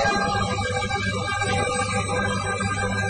よし!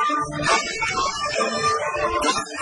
I'm sorry.